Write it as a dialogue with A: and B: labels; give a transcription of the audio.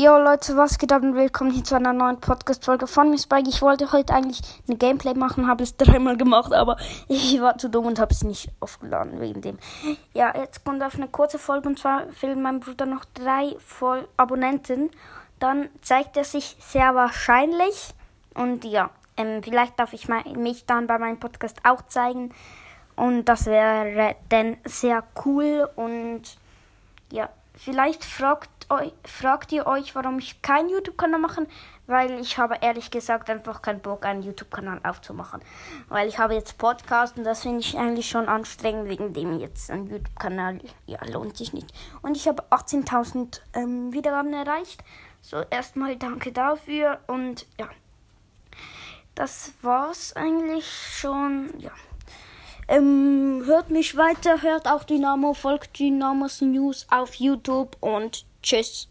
A: Jo Leute, was geht ab und willkommen hier zu einer neuen Podcast-Folge von Miss Spike. Ich wollte heute eigentlich eine Gameplay machen, habe es dreimal gemacht, aber ich war zu dumm und habe es nicht aufgeladen wegen dem. Ja, jetzt kommt auf eine kurze Folge und zwar fehlen meinem Bruder noch drei voll Abonnenten. Dann zeigt er sich sehr wahrscheinlich und ja, ähm, vielleicht darf ich mich dann bei meinem Podcast auch zeigen und das wäre dann sehr cool und ja, vielleicht fragt euch, fragt ihr euch, warum ich keinen YouTube-Kanal mache, weil ich habe ehrlich gesagt einfach keinen Bock, einen YouTube-Kanal aufzumachen. Weil ich habe jetzt Podcast und das finde ich eigentlich schon anstrengend, wegen dem jetzt ein YouTube-Kanal, ja, lohnt sich nicht. Und ich habe 18.000 ähm, Wiedergaben erreicht. So, erstmal danke dafür und ja, das war's eigentlich schon, ja. Ähm, hört mich weiter, hört auch Dynamo, folgt Dynamos News auf YouTube und Tschüss.